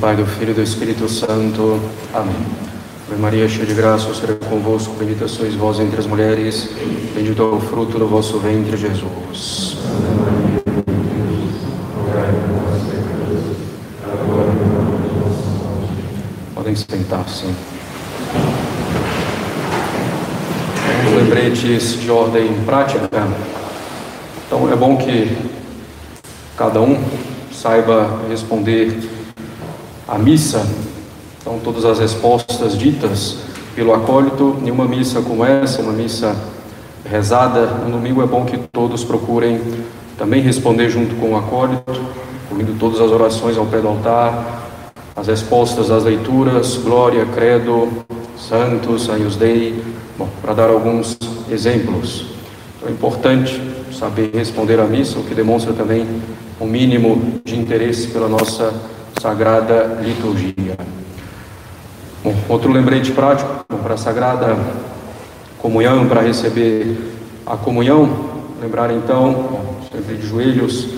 Pai, do Filho e do Espírito Santo. Amém. Ave Maria, cheia de graça, o Senhor é convosco, bendita sois vós entre as mulheres, bendito é o fruto do vosso ventre, Jesus. Podem sentar-se. Lembretes de ordem prática. Então é bom que cada um saiba responder à missa. Então, todas as respostas ditas pelo acólito, nenhuma missa como essa, uma missa rezada no domingo, é bom que todos procurem também responder junto com o acólito, ouvindo todas as orações ao pé do altar, as respostas das leituras, glória, credo, santos, agnus dei, bom, para dar alguns exemplos. Então, é importante saber responder à missa, o que demonstra também um mínimo de interesse pela nossa sagrada liturgia. Bom, outro lembrete prático para a sagrada comunhão, para receber a comunhão, lembrar então, sempre de joelhos,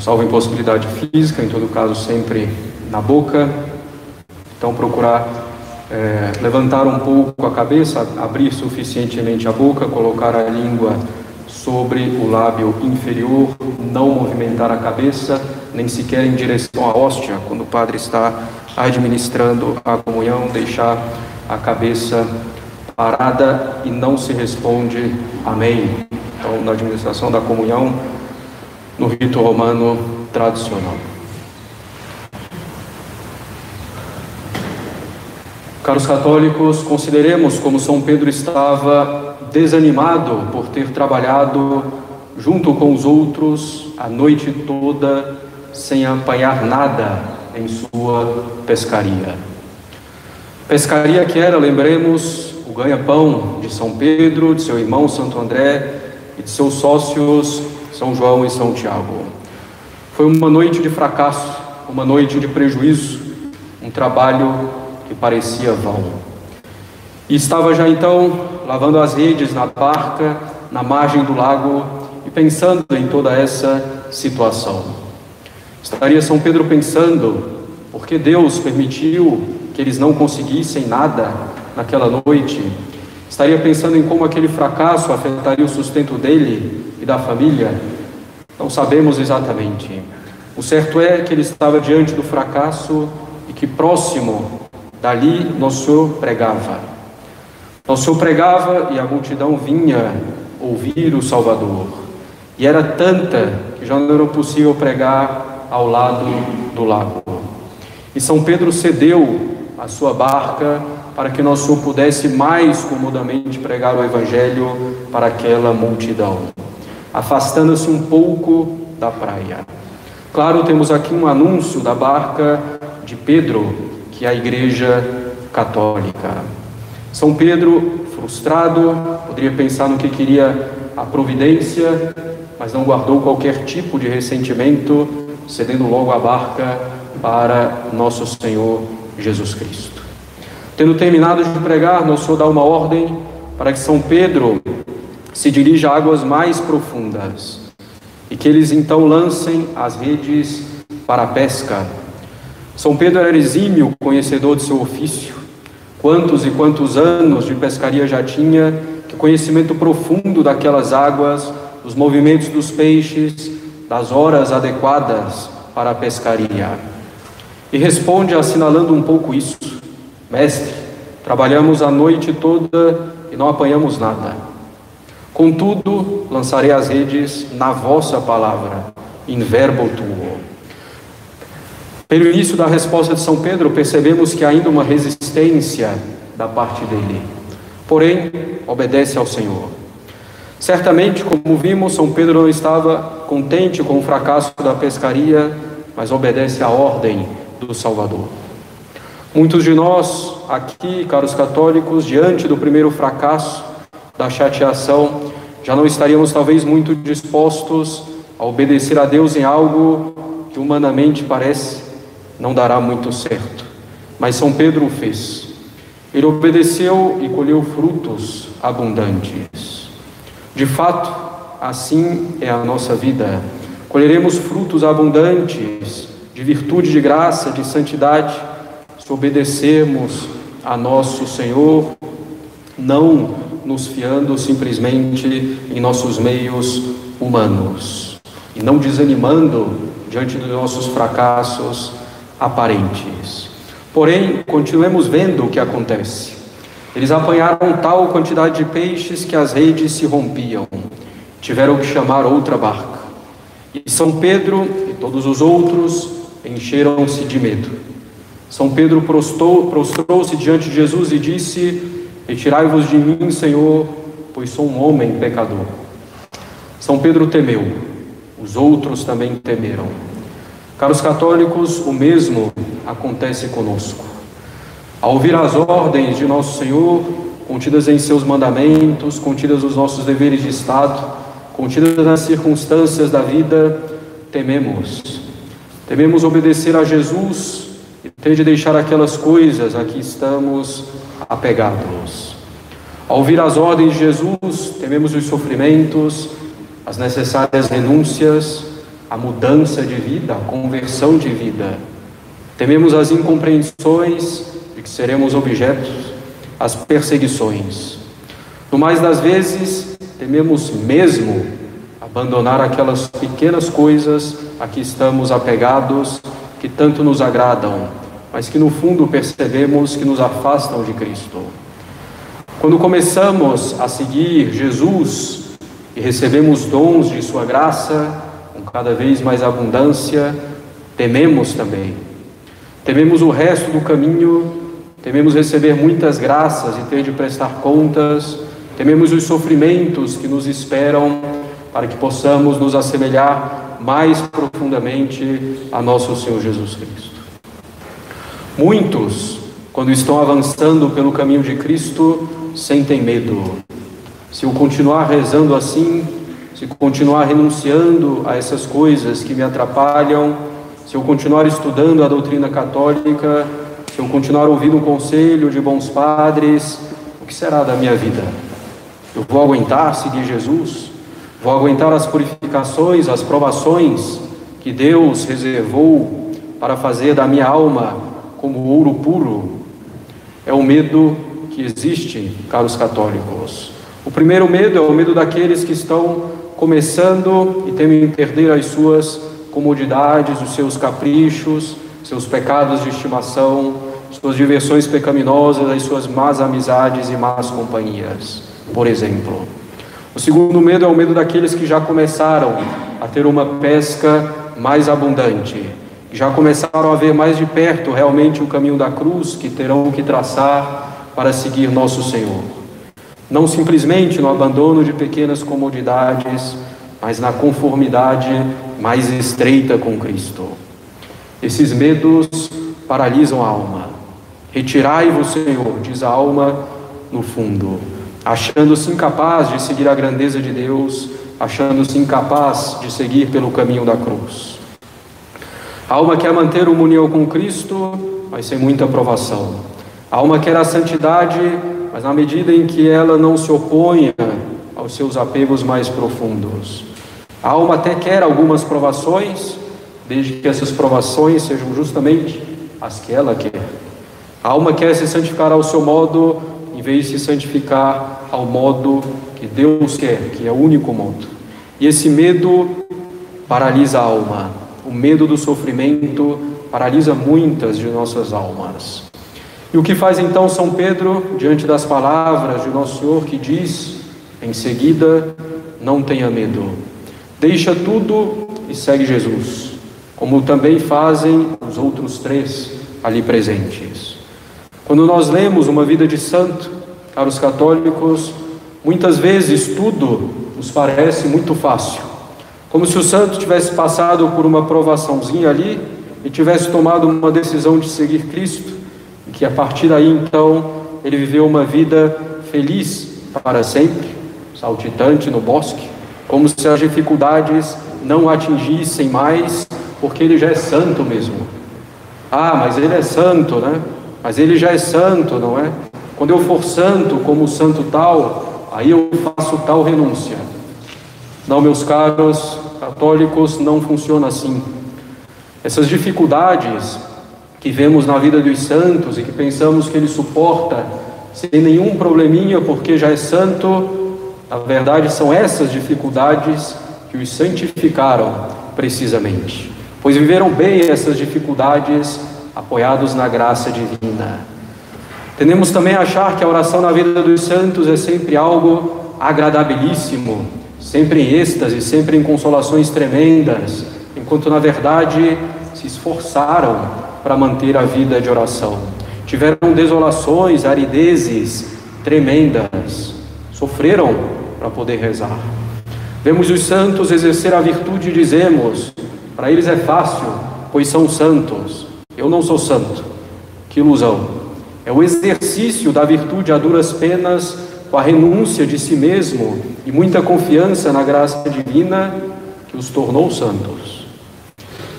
salvo impossibilidade física, em todo caso sempre na boca, então procurar é, levantar um pouco a cabeça, abrir suficientemente a boca, colocar a língua sobre o lábio inferior, não movimentar a cabeça, nem sequer em direção à hóstia, quando o padre está administrando a comunhão, deixar a cabeça parada e não se responde amém. Então, na administração da comunhão, no rito romano tradicional. Caros católicos, consideremos como São Pedro estava desanimado por ter trabalhado junto com os outros a noite toda sem apanhar nada em sua pescaria. Pescaria que era, lembremos, o ganha-pão de São Pedro, de seu irmão Santo André e de seus sócios São João e São Tiago. Foi uma noite de fracasso, uma noite de prejuízo, um trabalho que parecia vão. E estava já então lavando as redes na barca, na margem do lago e pensando em toda essa situação. Estaria São Pedro pensando por que Deus permitiu que eles não conseguissem nada naquela noite. Estaria pensando em como aquele fracasso afetaria o sustento dele e da família. Não sabemos exatamente. O certo é que ele estava diante do fracasso e que próximo dali Nosso Senhor pregava. Então, o Senhor pregava e a multidão vinha ouvir o Salvador. E era tanta que já não era possível pregar ao lado do lago. E São Pedro cedeu a sua barca para que nosso Senhor pudesse mais comodamente pregar o Evangelho para aquela multidão, afastando-se um pouco da praia. Claro, temos aqui um anúncio da barca de Pedro, que é a Igreja Católica. São Pedro, frustrado, poderia pensar no que queria a providência, mas não guardou qualquer tipo de ressentimento, cedendo logo a barca para nosso Senhor Jesus Cristo. Tendo terminado de pregar, nosso Senhor dá uma ordem para que São Pedro se dirija a águas mais profundas e que eles então lancem as redes para a pesca. São Pedro era exímio conhecedor de seu ofício, Quantos e quantos anos de pescaria já tinha, que conhecimento profundo daquelas águas, dos movimentos dos peixes, das horas adequadas para a pescaria. E responde assinalando um pouco isso: Mestre, trabalhamos a noite toda e não apanhamos nada. Contudo, lançarei as redes na vossa palavra, in verbo tuo. Pelo início da resposta de São Pedro, percebemos que há ainda uma resistência da parte dele. Porém, obedece ao Senhor. Certamente, como vimos, São Pedro não estava contente com o fracasso da pescaria, mas obedece à ordem do Salvador. Muitos de nós aqui, caros católicos, diante do primeiro fracasso da chateação, já não estaríamos talvez muito dispostos a obedecer a Deus em algo que humanamente parece não dará muito certo. Mas São Pedro o fez. Ele obedeceu e colheu frutos abundantes. De fato, assim é a nossa vida. Colheremos frutos abundantes de virtude, de graça, de santidade, se obedecermos a nosso Senhor, não nos fiando simplesmente em nossos meios humanos e não desanimando diante dos nossos fracassos aparentes. Porém, continuemos vendo o que acontece. Eles apanharam tal quantidade de peixes que as redes se rompiam. Tiveram que chamar outra barca. E São Pedro e todos os outros encheram-se de medo. São Pedro prostrou-se diante de Jesus e disse: Retirai-vos de mim, Senhor, pois sou um homem pecador. São Pedro temeu, os outros também temeram. Caros católicos, o mesmo acontece conosco. Ao ouvir as ordens de nosso Senhor, contidas em seus mandamentos, contidas nos nossos deveres de Estado, contidas nas circunstâncias da vida, tememos. Tememos obedecer a Jesus e ter de deixar aquelas coisas a que estamos apegados. Ao ouvir as ordens de Jesus, tememos os sofrimentos, as necessárias renúncias, a mudança de vida, a conversão de vida. Tememos as incompreensões de que seremos objetos, as perseguições. No mais das vezes, tememos mesmo abandonar aquelas pequenas coisas a que estamos apegados, que tanto nos agradam, mas que no fundo percebemos que nos afastam de Cristo. Quando começamos a seguir Jesus e recebemos dons de Sua graça, cada vez mais abundância, tememos também. Tememos o resto do caminho, tememos receber muitas graças e ter de prestar contas, tememos os sofrimentos que nos esperam para que possamos nos assemelhar mais profundamente a nosso Senhor Jesus Cristo. Muitos, quando estão avançando pelo caminho de Cristo, sentem medo. Se eu continuar rezando assim, se continuar renunciando a essas coisas que me atrapalham, se eu continuar estudando a doutrina católica, se eu continuar ouvindo o conselho de bons padres, o que será da minha vida? Eu vou aguentar seguir Jesus? Vou aguentar as purificações, as provações que Deus reservou para fazer da minha alma como ouro puro? É o medo que existe, caros católicos. O primeiro medo é o medo daqueles que estão começando e temem perder as suas comodidades, os seus caprichos, seus pecados de estimação, suas diversões pecaminosas, as suas más amizades e más companhias, por exemplo. O segundo medo é o medo daqueles que já começaram a ter uma pesca mais abundante, já começaram a ver mais de perto realmente o caminho da cruz que terão que traçar para seguir nosso Senhor. Não simplesmente no abandono de pequenas comodidades, mas na conformidade mais estreita com Cristo. Esses medos paralisam a alma. Retirai-vos, Senhor, diz a alma no fundo, achando-se incapaz de seguir a grandeza de Deus, achando-se incapaz de seguir pelo caminho da cruz. A alma quer manter uma união com Cristo, mas sem muita aprovação. A alma quer a santidade, mas na medida em que ela não se oponha aos seus apegos mais profundos. A alma até quer algumas provações, desde que essas provações sejam justamente as que ela quer. A alma quer se santificar ao seu modo, vez se santificar ao modo que Deus quer, que é o único modo. E esse medo paralisa a alma. O medo do sofrimento paralisa muitas de nossas almas. E o que faz então São Pedro diante das palavras de Nosso Senhor que diz em seguida: Não tenha medo, deixa tudo e segue Jesus, como também fazem os outros três ali presentes. Quando nós lemos uma vida de santo, caros católicos, muitas vezes tudo nos parece muito fácil, como se o santo tivesse passado por uma provaçãozinha ali e tivesse tomado uma decisão de seguir Cristo e que a partir daí então ele viveu uma vida feliz para sempre, saltitante no bosque, como se as dificuldades não atingissem mais, porque ele já é santo mesmo. Ah, mas ele é santo, né? Mas ele já é santo, não é? Quando eu for santo, como santo tal, aí eu faço tal renúncia. Não, meus caros católicos, não funciona assim. Essas dificuldades que vemos na vida dos santos e que pensamos que ele suporta sem nenhum probleminha porque já é santo, na verdade são essas dificuldades que os santificaram precisamente, pois viveram bem essas dificuldades apoiados na graça divina. Tendemos também a achar que a oração na vida dos santos é sempre algo agradabilíssimo, sempre em êxtase, sempre em consolações tremendas, enquanto na verdade se esforçaram para manter a vida de oração. Tiveram desolações, aridezes tremendas, sofreram para poder rezar. Vemos os santos exercer a virtude e dizemos: para eles é fácil, pois são santos. Eu não sou santo. Que ilusão. É o exercício da virtude a duras penas, com a renúncia de si mesmo e muita confiança na graça divina que os tornou santos.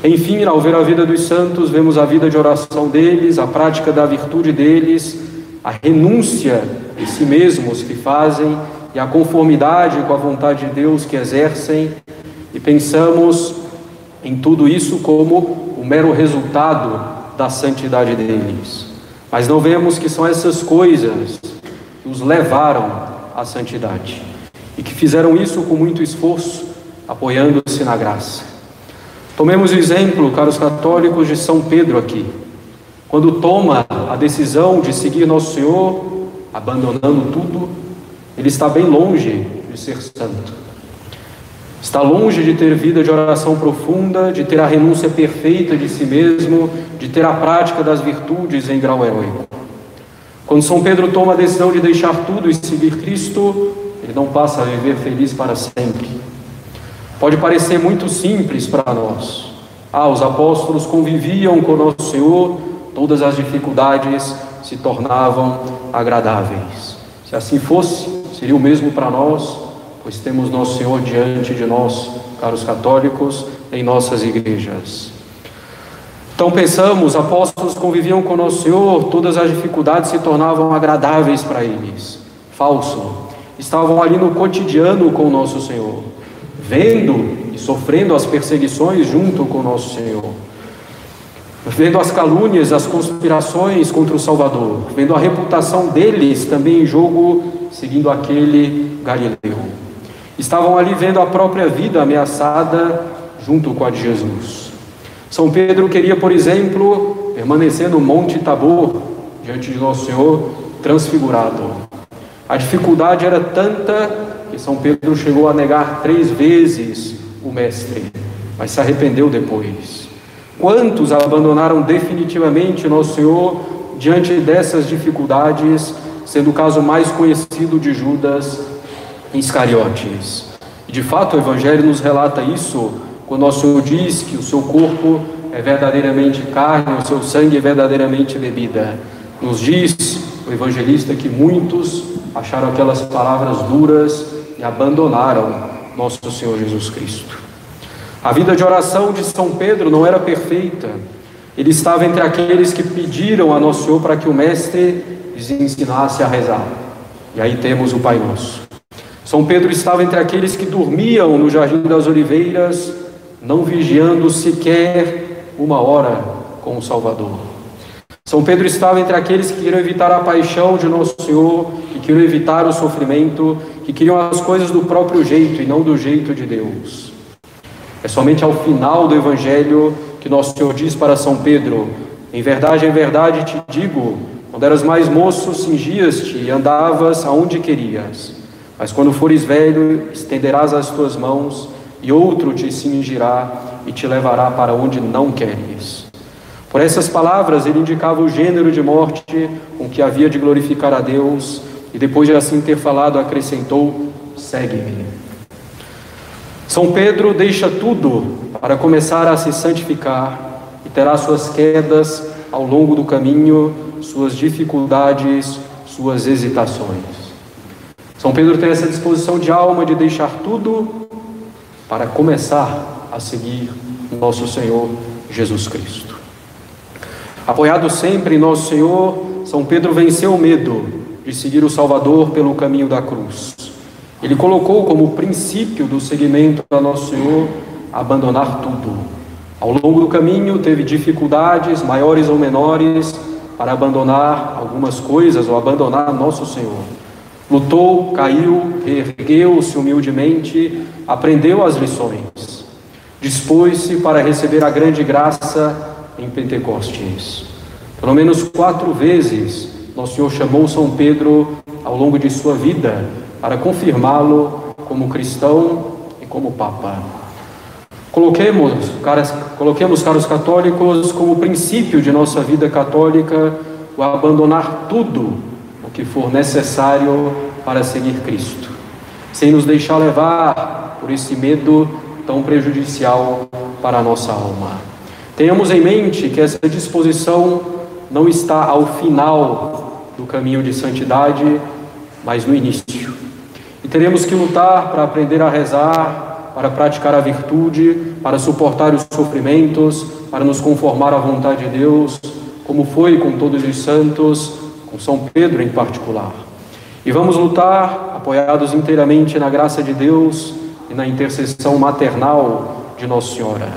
Enfim, ao ver a vida dos santos, vemos a vida de oração deles, a prática da virtude deles, a renúncia de si mesmos que fazem e a conformidade com a vontade de Deus que exercem, e pensamos em tudo isso como o mero resultado da santidade deles. Mas não vemos que são essas coisas que os levaram à santidade e que fizeram isso com muito esforço, apoiando-se na graça. Tomemos o exemplo, caros católicos, de São Pedro aqui. Quando toma a decisão de seguir Nosso Senhor, abandonando tudo, ele está bem longe de ser santo. Está longe de ter vida de oração profunda, de ter a renúncia perfeita de si mesmo, de ter a prática das virtudes em grau heróico. Quando São Pedro toma a decisão de deixar tudo e seguir Cristo, ele não passa a viver feliz para sempre. Pode parecer muito simples para nós. Ah, os apóstolos conviviam com nosso Senhor, todas as dificuldades se tornavam agradáveis. Se assim fosse, seria o mesmo para nós, pois temos nosso Senhor diante de nós, caros católicos, em nossas igrejas. Então pensamos, apóstolos conviviam com nosso Senhor, todas as dificuldades se tornavam agradáveis para eles. Falso. Estavam ali no cotidiano com nosso Senhor, vendo e sofrendo as perseguições junto com nosso Senhor vendo as calúnias, as conspirações contra o Salvador, vendo a reputação deles também em jogo, seguindo aquele Galileu. Estavam ali vendo a própria vida ameaçada junto com a de Jesus. São Pedro queria, por exemplo, permanecer no Monte Tabor, diante de Nosso Senhor, transfigurado. A dificuldade era tanta que São Pedro chegou a negar três vezes o Mestre, mas se arrependeu depois. Quantos abandonaram definitivamente nosso Senhor diante dessas dificuldades, sendo o caso mais conhecido de Judas Iscariotes? E de fato o Evangelho nos relata isso, quando nosso Senhor diz que o seu corpo é verdadeiramente carne, o seu sangue é verdadeiramente bebida. Nos diz o evangelista que muitos acharam aquelas palavras duras e abandonaram nosso Senhor Jesus Cristo. A vida de oração de São Pedro não era perfeita. Ele estava entre aqueles que pediram a Nosso Senhor para que o Mestre lhes ensinasse a rezar. E aí temos o Pai Nosso. São Pedro estava entre aqueles que dormiam no Jardim das Oliveiras, não vigiando sequer uma hora com o Salvador. São Pedro estava entre aqueles que queriam evitar a paixão de Nosso Senhor, que queriam evitar o sofrimento, que queriam as coisas do próprio jeito e não do jeito de Deus. É somente ao final do Evangelho que nosso Senhor diz para São Pedro: Em verdade, em verdade te digo, quando eras mais moço, cingias-te e andavas aonde querias. Mas quando fores velho, estenderás as tuas mãos, e outro te cingirá e te levará para onde não queres. Por essas palavras, ele indicava o gênero de morte com que havia de glorificar a Deus, e depois de assim ter falado, acrescentou: Segue-me. São Pedro deixa tudo para começar a se santificar e terá suas quedas ao longo do caminho, suas dificuldades, suas hesitações. São Pedro tem essa disposição de alma de deixar tudo para começar a seguir nosso Senhor Jesus Cristo. Apoiado sempre em nosso Senhor, São Pedro venceu o medo de seguir o Salvador pelo caminho da cruz. Ele colocou como princípio do seguimento a Nosso Senhor abandonar tudo. Ao longo do caminho teve dificuldades, maiores ou menores, para abandonar algumas coisas ou abandonar nosso Senhor. Lutou, caiu, ergueu-se humildemente, aprendeu as lições. Dispôs-se para receber a grande graça em Pentecostes. Pelo menos quatro vezes, nosso Senhor chamou São Pedro ao longo de sua vida para confirmá-lo como cristão e como Papa. Coloquemos, caras, coloquemos, caros católicos, como princípio de nossa vida católica o abandonar tudo o que for necessário para seguir Cristo, sem nos deixar levar por esse medo tão prejudicial para a nossa alma. Tenhamos em mente que essa disposição não está ao final do caminho de santidade, mas no início. E teremos que lutar para aprender a rezar, para praticar a virtude, para suportar os sofrimentos, para nos conformar à vontade de Deus, como foi com todos os santos, com São Pedro em particular. E vamos lutar apoiados inteiramente na graça de Deus e na intercessão maternal de Nossa Senhora.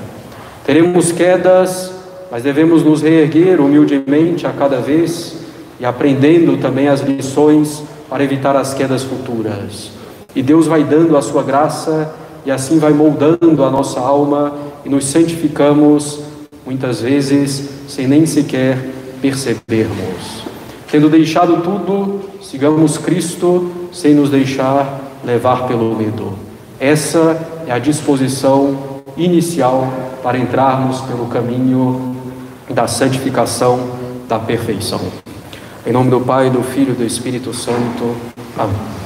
Teremos quedas, mas devemos nos reerguer humildemente a cada vez e aprendendo também as lições para evitar as quedas futuras. E Deus vai dando a sua graça e assim vai moldando a nossa alma e nos santificamos, muitas vezes sem nem sequer percebermos. Tendo deixado tudo, sigamos Cristo sem nos deixar levar pelo medo. Essa é a disposição inicial para entrarmos pelo caminho da santificação, da perfeição. Em nome do Pai, do Filho e do Espírito Santo. Amém.